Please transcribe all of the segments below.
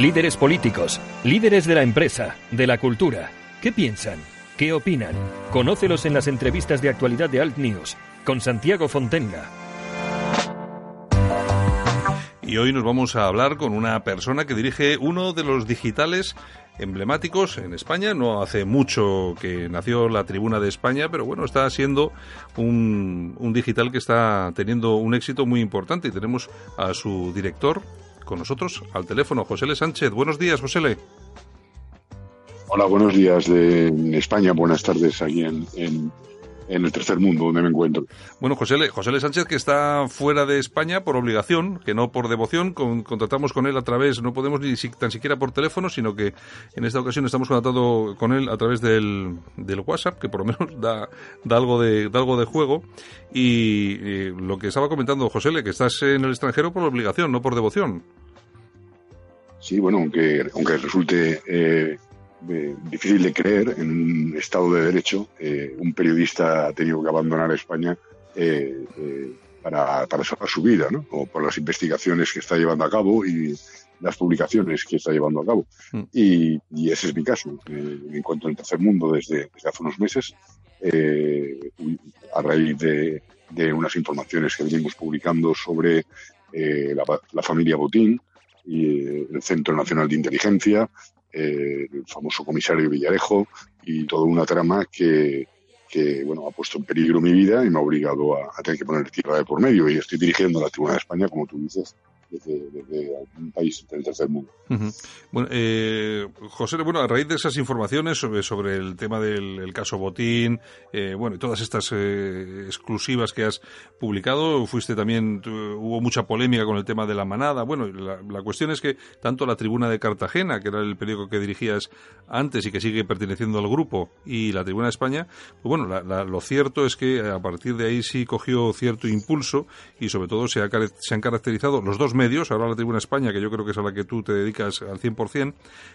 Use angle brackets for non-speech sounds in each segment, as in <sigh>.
Líderes políticos, líderes de la empresa, de la cultura. ¿Qué piensan? ¿Qué opinan? Conócelos en las entrevistas de actualidad de Alt News con Santiago Fontenga. Y hoy nos vamos a hablar con una persona que dirige uno de los digitales emblemáticos en España. No hace mucho que nació la Tribuna de España, pero bueno, está siendo un, un digital que está teniendo un éxito muy importante y tenemos a su director con nosotros al teléfono, José L. Sánchez. Buenos días, José L. Hola, buenos días de España, buenas tardes aquí en, en el tercer mundo donde me encuentro. Bueno, José L. José L. Sánchez, que está fuera de España por obligación, que no por devoción, con, contratamos con él a través, no podemos ni tan siquiera por teléfono, sino que en esta ocasión estamos contratando con él a través del, del WhatsApp, que por lo menos da, da, algo, de, da algo de juego. Y, lo que estaba comentando José L., que estás en el extranjero por obligación, no por devoción. Sí, bueno, aunque, aunque resulte eh, difícil de creer, en un Estado de Derecho, eh, un periodista ha tenido que abandonar España eh, eh, para, para, salvar su vida, ¿no? O por las investigaciones que está llevando a cabo y las publicaciones que está llevando a cabo. Mm. Y, y, ese es mi caso. en cuanto al tercer mundo, desde, desde hace unos meses, a raíz de, de, unas informaciones que venimos publicando sobre la, la familia Botín, y el Centro Nacional de Inteligencia, eh, el famoso comisario Villarejo y toda una trama que, que bueno, ha puesto en peligro mi vida y me ha obligado a, a tener que poner tierra de por medio. Y estoy dirigiendo la Tribuna de España, como tú dices, desde, un país del tercer mundo. Bueno, eh, José, bueno, a raíz de esas informaciones sobre, sobre el tema del caso Botín, eh, bueno, y todas estas eh, exclusivas que has publicado, fuiste también, hubo mucha polémica con el tema de la manada. Bueno, la, la, cuestión es que tanto la Tribuna de Cartagena, que era el periódico que dirigías antes y que sigue perteneciendo al grupo, y la Tribuna de España, pues bueno, la, lo cierto es que a partir de ahí sí cogió cierto impulso y sobre todo se, ha, se han caracterizado los dos medios, ahora la Tribuna España, que yo creo que es a la que tú te dedicas al 100%,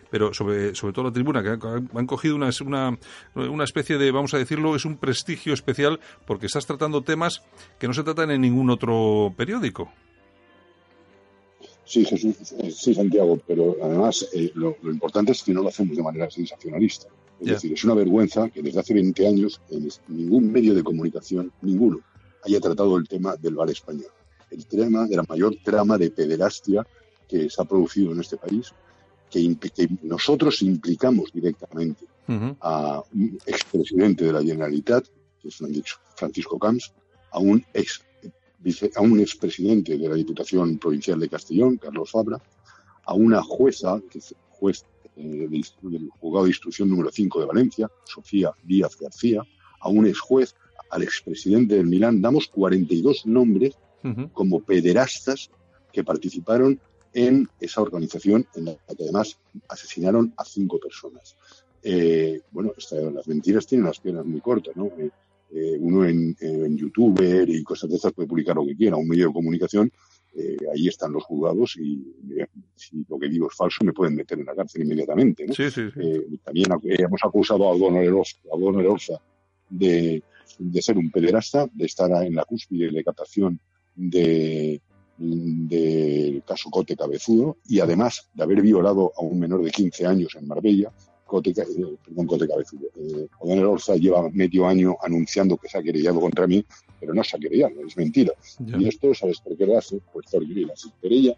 pero sobre, sobre todo la Tribuna, que han, cogido una, una, una especie de, vamos a decirlo, es un prestigio especial porque estás tratando temas que no se tratan en ningún otro periódico. Sí, Jesús, sí, Santiago, pero además eh, lo, lo, importante es que no lo hacemos de manera sensacionalista. Es decir, es una vergüenza que desde hace 20 años en ningún medio de comunicación, ninguno, haya tratado el tema del bar español el tema de la mayor trama de pederastia que se ha producido en este país, que, que nosotros implicamos directamente uh -huh. a un expresidente de la Generalitat, que es Francisco Camps, a un ex a un expresidente de la Diputación Provincial de Castellón, Carlos Fabra, a una jueza, que es juez eh, del, del juzgado de instrucción número 5 de Valencia, Sofía Díaz García, a un ex juez, al expresidente del Milán, damos 42 nombres -huh. como pederastas que participaron en esa organización en la que además asesinaron a cinco personas. Eh, bueno, esta, las mentiras tienen las piernas muy cortas, ¿no? Eh, eh, uno en, en, youtuber y cosas de esas puede publicar lo que quiera, un medio de comunicación, ahí están los juzgados y si lo que digo es falso me pueden meter en la cárcel inmediatamente. ¿no? Sí, sí, sí. también hemos acusado a Don Orozza de, de ser un pederasta, de estar en la cúspide de captación del de caso Cote Cabezudo y además de haber violado a un menor de 15 años en Marbella, Cote, eh, perdón, Cote Cabezudo. Eh, O'Donnell Orza lleva medio año anunciando que se ha querellado contra mí, pero no se ha querellado, es mentira. Yeah. Y esto, ¿sabes por qué lo hace? Pues porque la querella,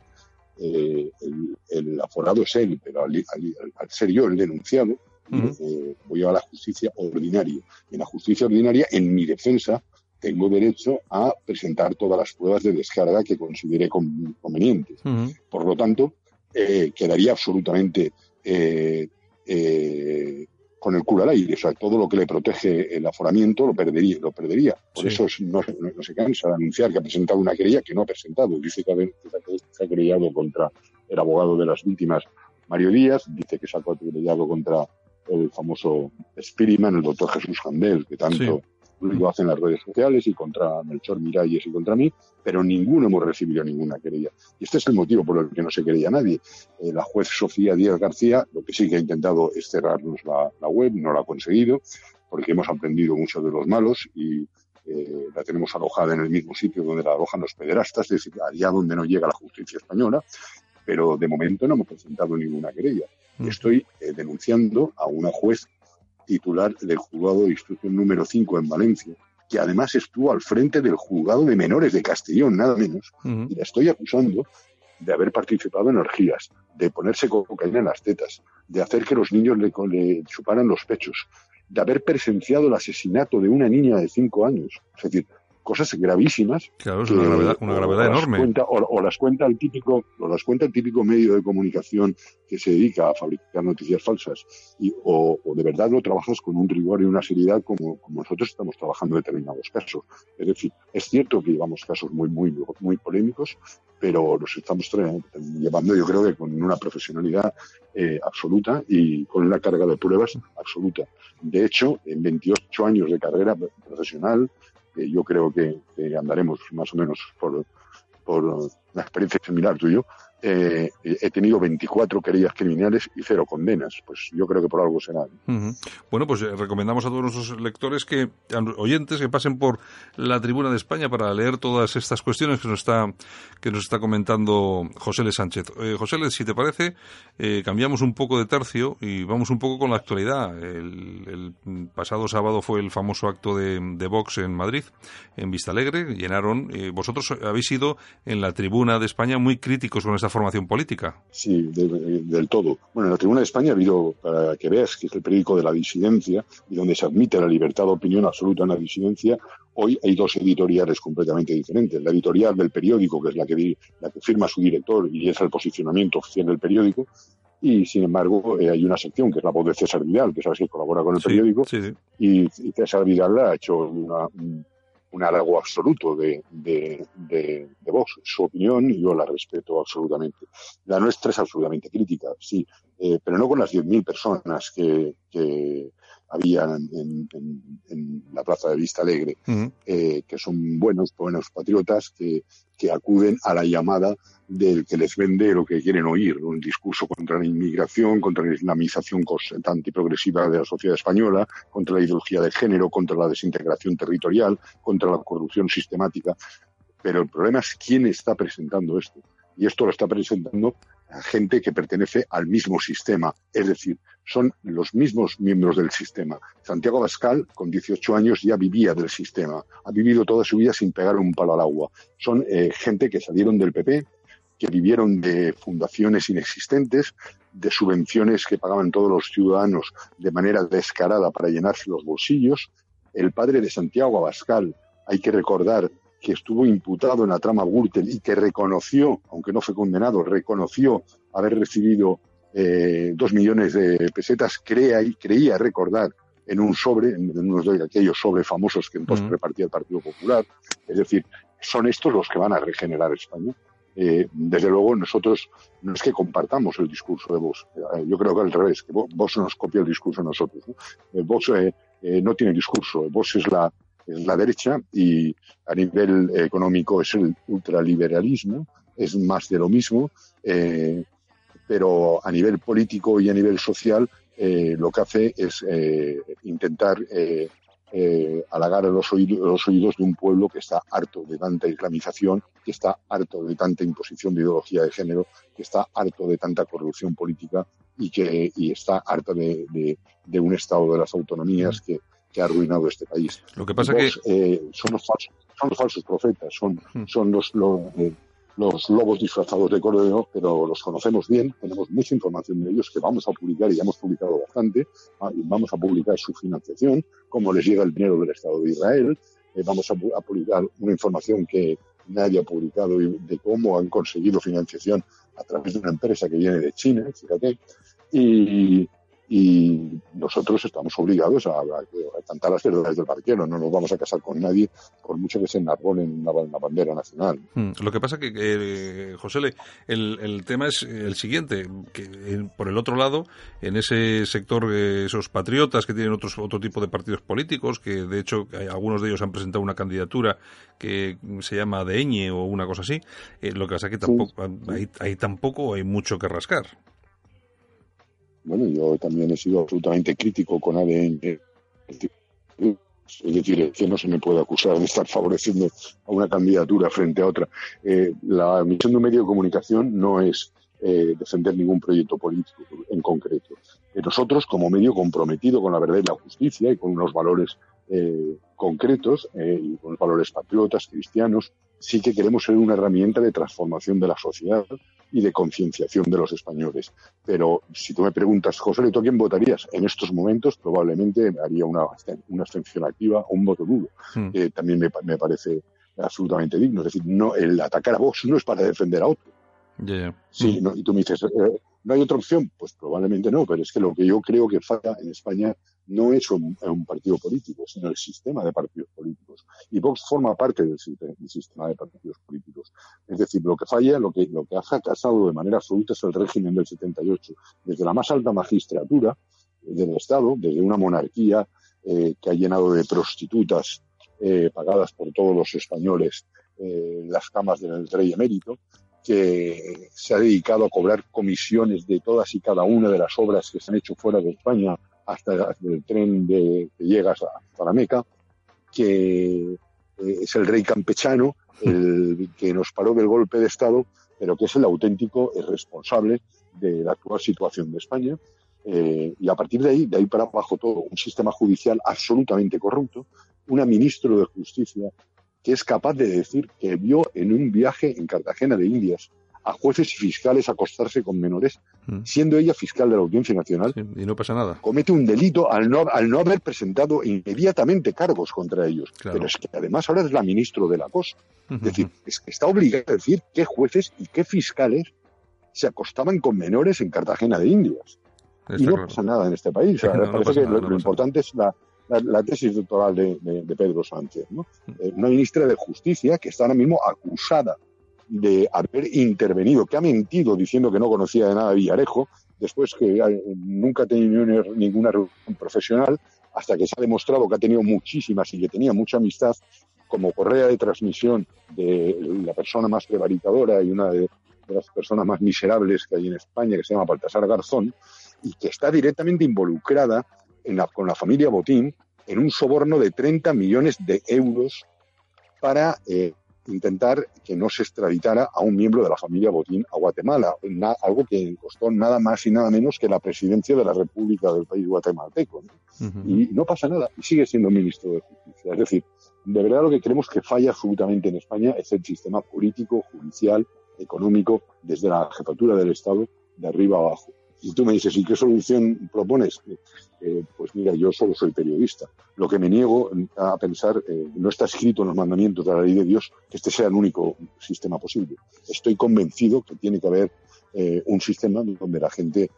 eh, el, el, aforado es él, pero al, al, al, ser yo el denunciado, uh -huh. eh, voy a la justicia ordinaria. En la justicia ordinaria, en mi defensa, tengo derecho a presentar todas las pruebas de descarga que considere convenientes. Uh -huh. Por lo tanto, eh, quedaría absolutamente eh, eh, con el culo al aire. O sea, todo lo que le protege el aforamiento lo perdería. Lo perdería. Por sí. eso no, no, no, se cansa de anunciar que ha presentado una querella que no ha presentado. Dice que, que se ha querellado contra el abogado de las víctimas, Mario Díaz. Dice que se ha querellado contra el famoso Spiriman, el doctor Jesús Jandel, que tanto... Sí lo hacen las redes sociales y contra Melchor Miralles y contra mí, pero ninguno hemos recibido ninguna querella. Y este es el motivo por el que no se querella nadie. Eh, la juez Sofía Díaz García lo que sí que ha intentado es cerrarnos la, la web, no lo ha conseguido, porque hemos aprendido mucho de los malos y eh, la tenemos alojada en el mismo sitio donde la alojan los pederastas, es decir, allá donde no llega la justicia española. pero de momento no hemos presentado ninguna querella. Mm. Estoy eh, denunciando a una juez titular del juzgado de instrucción número 5 en Valencia, que además estuvo al frente del juzgado de menores de Castellón, nada menos, y la estoy acusando de haber participado en orgías, de ponerse cocaína en las tetas, de hacer que los niños le, le chuparan los pechos, de haber presenciado el asesinato de una niña de cinco años. Es decir, cosas gravísimas. Claro, es una gravedad, una gravedad enorme. o, las cuenta el típico, o las cuenta el típico medio de comunicación que se dedica a fabricar noticias falsas, y, o, de verdad lo trabajas con un rigor y una seriedad como, como nosotros estamos trabajando en determinados casos. Es decir, es cierto que llevamos casos muy, muy, muy polémicos, pero los estamos llevando yo creo que con una profesionalidad eh, absoluta y con una carga de pruebas absoluta. De hecho, en 28 años de carrera profesional, yo creo que, andaremos más o menos por, por una experiencia similar tuyo, eh, he tenido 24 querellas criminales y cero condenas. Pues yo creo que por algo será. Bueno, pues eh, recomendamos a todos nuestros lectores que, oyentes, que pasen por la Tribuna de España para leer todas estas cuestiones que nos está, que nos está comentando José L. Sánchez. Eh, José L., si te parece, cambiamos un poco de tercio y vamos un poco con la actualidad. El, pasado sábado fue el famoso acto de, de Vox en Madrid, en Vista Alegre. Llenaron. vosotros habéis sido en la Tribuna de España muy críticos con esta formación política. Sí, del todo. Bueno, en la Tribuna de España ha habido, para que veas que es el periódico de la disidencia y donde se admite la libertad de opinión absoluta en la disidencia, hoy hay dos editoriales completamente diferentes. La editorial del periódico, que es la que, la que firma su director y es el posicionamiento oficial del periódico, y sin embargo eh, hay una sección que es la voz de César Vidal, que sabes que colabora con el periódico, Y, César Vidal ha hecho una, un halago absoluto de, de, de, Vox. Su opinión yo la respeto absolutamente. La nuestra es absolutamente crítica, sí, eh, pero no con las 10.000 personas que habían en, en, la plaza de Vista Alegre, eh, que son buenos, buenos patriotas que, que acuden a la llamada del que les vende lo que quieren oír, un discurso contra la inmigración, contra la islamización constante y progresiva de la sociedad española, contra la ideología de género, contra la desintegración territorial, contra la corrupción sistemática. Pero el problema es quién está presentando esto. Y esto lo está presentando gente que pertenece al mismo sistema, es decir, son los mismos miembros del sistema. Santiago Bascal, con 18 años, ya vivía del sistema, ha vivido toda su vida sin pegar un palo al agua. Son eh, gente que salieron del PP, que vivieron de fundaciones inexistentes, de subvenciones que pagaban todos los ciudadanos de manera descarada para llenarse los bolsillos. El padre de Santiago Abascal, hay que recordar que estuvo imputado en la trama Gürtel y que reconoció, aunque no fue condenado, reconoció haber recibido eh, dos millones de pesetas, crea y creía recordar en un sobre, en uno de aquellos sobres famosos que entonces repartía el Partido Popular. Es decir, son estos los que van a regenerar España. Eh, desde luego, nosotros no es que compartamos el discurso de Vox. Eh, yo creo que al revés, que Vox nos copia el discurso de nosotros. ¿no? Vox no tiene discurso. Vox es la, es la derecha y a nivel económico es el ultraliberalismo, es más de lo mismo, eh, pero a nivel político y a nivel social eh, lo que hace es eh, intentar halagar a los, oídos, los oídos de un pueblo que está harto de tanta islamización, que está harto de tanta imposición de ideología de género, que está harto de tanta corrupción política y que y está harto de, de un Estado de las autonomías que, que ha arruinado este país. Lo que pasa que eh, son los falsos, son los falsos profetas, son, hmm. son los, eh, los, lobos disfrazados de cordero, pero los conocemos bien, tenemos mucha información de ellos que vamos a publicar y ya hemos publicado bastante. Ah, vamos a publicar su financiación, cómo les llega el dinero del Estado de Israel. Eh, vamos a, publicar una información que nadie ha publicado de cómo han conseguido financiación a través de una empresa que viene de China, fíjate. Y, y nosotros estamos obligados a, cantar las verdades del barquero, no nos vamos a casar con nadie por mucho que se enarbolen la, la bandera nacional. Hmm. Lo que pasa que, que José, el, el, tema es el siguiente, que por el otro lado, en ese sector, eh, esos patriotas que tienen otros, otro tipo de partidos políticos, que de hecho algunos de ellos han presentado una candidatura que se llama de o una cosa así, eh, lo que pasa que tampoco, Hay, tampoco hay mucho que rascar bueno, yo también he sido absolutamente crítico con ADN. Es decir, que no se me puede acusar de estar favoreciendo a una candidatura frente a otra. Eh, la misión de un medio de comunicación no es eh, defender ningún proyecto político en concreto. nosotros, como medio comprometido con la verdad y la justicia y con unos valores concretos y con valores patriotas, cristianos, sí que queremos ser una herramienta de transformación de la sociedad y de concienciación de los españoles. Pero si tú me preguntas, José, ¿tú a quién votarías? En estos momentos probablemente haría una, una abstención activa o un voto nulo. Hmm. también me, me, parece absolutamente digno. Es decir, no, el atacar a Vox no es para defender a otro. Sí, hmm. y tú me dices, eh, ¿no hay otra opción? Pues probablemente no, pero es que lo que yo creo que falta en España no es un, partido político, sino el sistema de partidos políticos. Y Vox forma parte del, sistema de partidos políticos. Es decir, lo que falla, lo que, lo que ha fracasado de manera absoluta es el régimen del 78. Desde la más alta magistratura del Estado, desde una monarquía eh, que ha llenado de prostitutas eh, pagadas por todos los españoles eh, las camas del rey emérito, que se ha dedicado a cobrar comisiones de todas y cada una de las obras que se han hecho fuera de España hasta el tren de, que llegas hasta la Meca, que eh, es el rey campechano, el <laughs> que nos paró del golpe de Estado, pero que es el auténtico responsable de la actual situación de España. Eh, y a partir de ahí, de ahí para abajo todo, un sistema judicial absolutamente corrupto, una ministro de Justicia que es capaz de decir que vio en un viaje en Cartagena de Indias a jueces y fiscales acostarse con menores, mm. siendo ella fiscal de la Audiencia Nacional. y no pasa nada. Comete un delito al no, al no haber presentado inmediatamente cargos contra ellos. Pero es que además ahora es la ministra de la cosa. Es decir, es que está obligada a decir qué jueces y qué fiscales se acostaban con menores en Cartagena de Indias. y no pasa nada en este país. <laughs> parece que lo, importante es la, tesis doctoral de, Pedro Sánchez, ¿no? Mm. Eh, una ministra de Justicia que está ahora mismo acusada de haber intervenido, que ha mentido diciendo que no conocía de nada a Villarejo, después que nunca ha tenido ninguna reunión profesional, hasta que se ha demostrado que ha tenido muchísimas y que tenía mucha amistad como correa de transmisión de la persona más prevaricadora y una de, las personas más miserables que hay en España, que se llama Baltasar Garzón, y que está directamente involucrada con la familia Botín en un soborno de 30 millones de euros para eh, intentar que no se extraditara a un miembro de la familia Botín a Guatemala, algo que costó nada más y nada menos que la presidencia de la República del país guatemalteco. Y no pasa nada, y sigue siendo ministro de Justicia. Es decir, de verdad lo que creemos que falla absolutamente en España es el sistema político, judicial, económico, desde la jefatura del Estado, de arriba a abajo. Y tú me dices, ¿y qué solución propones? Eh, pues mira, yo solo soy periodista. Lo que me niego a pensar, eh, no está escrito en los mandamientos de la ley de Dios que este sea el único sistema posible. Estoy convencido que tiene que haber eh, un sistema donde la gente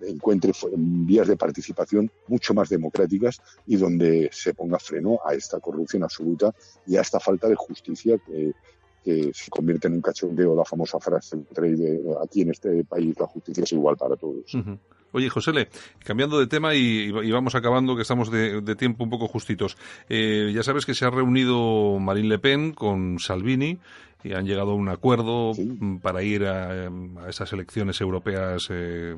encuentre vías de participación mucho más democráticas y donde se ponga freno a esta corrupción absoluta y a esta falta de justicia que, que se convierte en un cachondeo la famosa frase de aquí en este país la justicia es igual para todos. Oye, José, cambiando de tema y, vamos acabando, que estamos de, tiempo un poco justitos. Eh, ya sabes que se ha reunido Marine Le Pen con Salvini y han llegado a un acuerdo para ir a, esas elecciones europeas eh,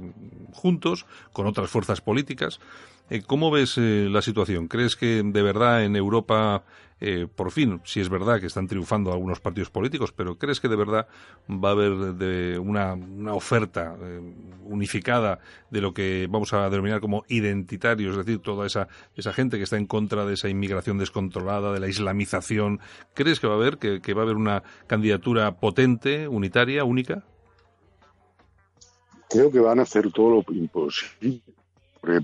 juntos, con otras fuerzas políticas. Eh, ¿Cómo ves la situación? ¿Crees que de verdad en Europa eh, por fin, si es verdad que están triunfando algunos partidos políticos, pero ¿crees que de verdad va a haber de una, oferta eh, unificada de lo que vamos a denominar como identitario, es decir, toda esa, esa gente que está en contra de esa inmigración descontrolada, de la islamización? ¿Crees que va a haber, que, va a haber una candidatura potente, unitaria, única? Creo que van a hacer todo lo imposible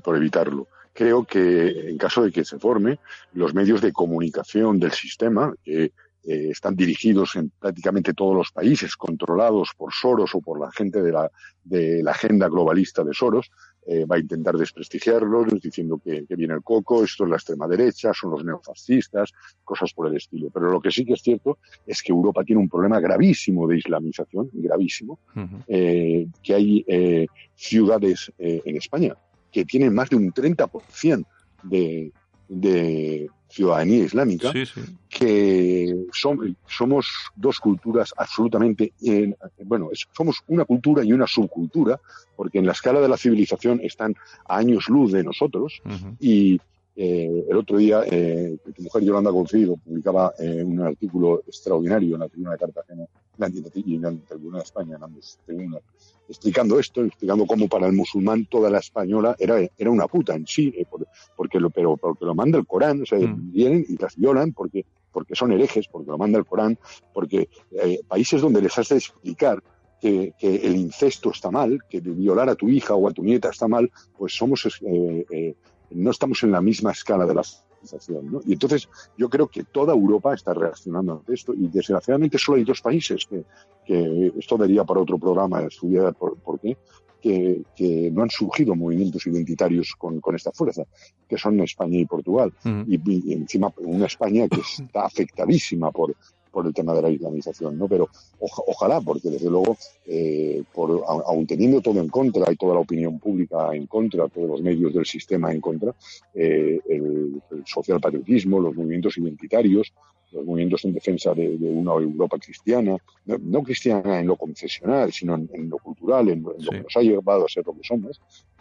por evitarlo creo que en caso de que se forme, los medios de comunicación del sistema, que eh, están dirigidos en prácticamente todos los países, controlados por Soros o por la gente de la, de la agenda globalista de Soros, eh, va a intentar desprestigiarlos, diciendo que, viene el coco, esto es la extrema derecha, son los neofascistas, cosas por el estilo. Pero lo que sí que es cierto es que Europa tiene un problema gravísimo de islamización, gravísimo, eh, que hay ciudades en España que tienen más de un 30% de, de ciudadanía islámica, que somos dos culturas absolutamente, bueno, somos una cultura y una subcultura, porque en la escala de la civilización están a años luz de nosotros, y, Eh, el otro día, eh, tu mujer Yolanda Confido publicaba eh, un artículo extraordinario en la Tribuna de Cartagena y en la Tribuna de España, en ambos tribunas, explicando esto, explicando cómo para el musulmán toda la española era, era una puta en sí, porque, lo, pero porque lo manda el Corán, o sea, mm. vienen y las violan porque, porque son herejes, porque lo manda el Corán, porque países donde les has de explicar que, el incesto está mal, que violar a tu hija o a tu nieta está mal, pues somos no estamos en la misma escala de la civilización. ¿no? Y entonces yo creo que toda Europa está reaccionando ante esto y desgraciadamente solo hay dos países que, que esto daría para otro programa estudiar por, por qué, que, que, no han surgido movimientos identitarios con, con esta fuerza, que son España y Portugal. y, y, encima una España que está afectadísima por, por el tema de la islamización, ¿no? Pero ojalá, porque desde luego, eh, por, aun teniendo todo en contra y toda la opinión pública en contra, todos los medios del sistema en contra, eh, el, social patriotismo, los movimientos identitarios, los movimientos en defensa de, una Europa cristiana, no, cristiana en lo concesional, sino en, lo cultural, en, lo que nos ha llevado a ser lo que somos,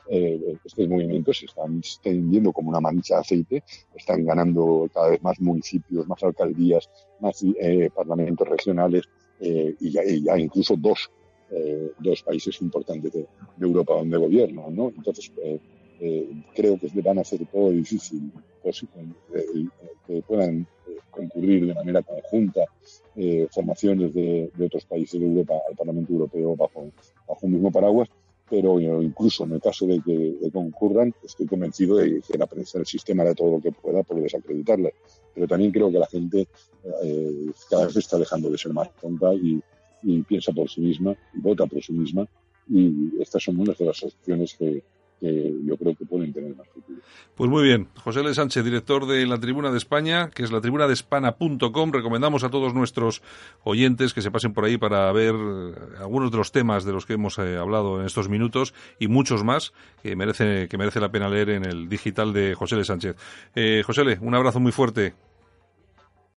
eh, estos movimientos se están extendiendo como una mancha de aceite, están ganando cada vez más municipios, más alcaldías, más eh, parlamentos regionales eh, y, ya, incluso dos, eh, dos países importantes de, Europa donde gobiernan. Entonces, creo que van a hacer todo difícil que puedan concurrir de manera conjunta formaciones de, de, otros países de Europa al Parlamento Europeo bajo, bajo un mismo paraguas pero incluso en el caso de que, concurran, estoy convencido de que la prensa del sistema hará todo lo que pueda por desacreditarla. Pero también creo que la gente eh, cada vez está dejando de ser más tonta y, piensa por sí misma vota por sí misma. Y estas son unas de las opciones que, que yo creo que pueden tener más futuro. Pues muy bien, José L. Sánchez, director de la Tribuna de España, que es la tribuna de. Recomendamos a todos nuestros oyentes que se pasen por ahí para ver eh, algunos de los temas de los que hemos eh, hablado en estos minutos y muchos más que merece, que merece la pena leer en el digital de José L. Sánchez. Eh, José L., un abrazo muy fuerte.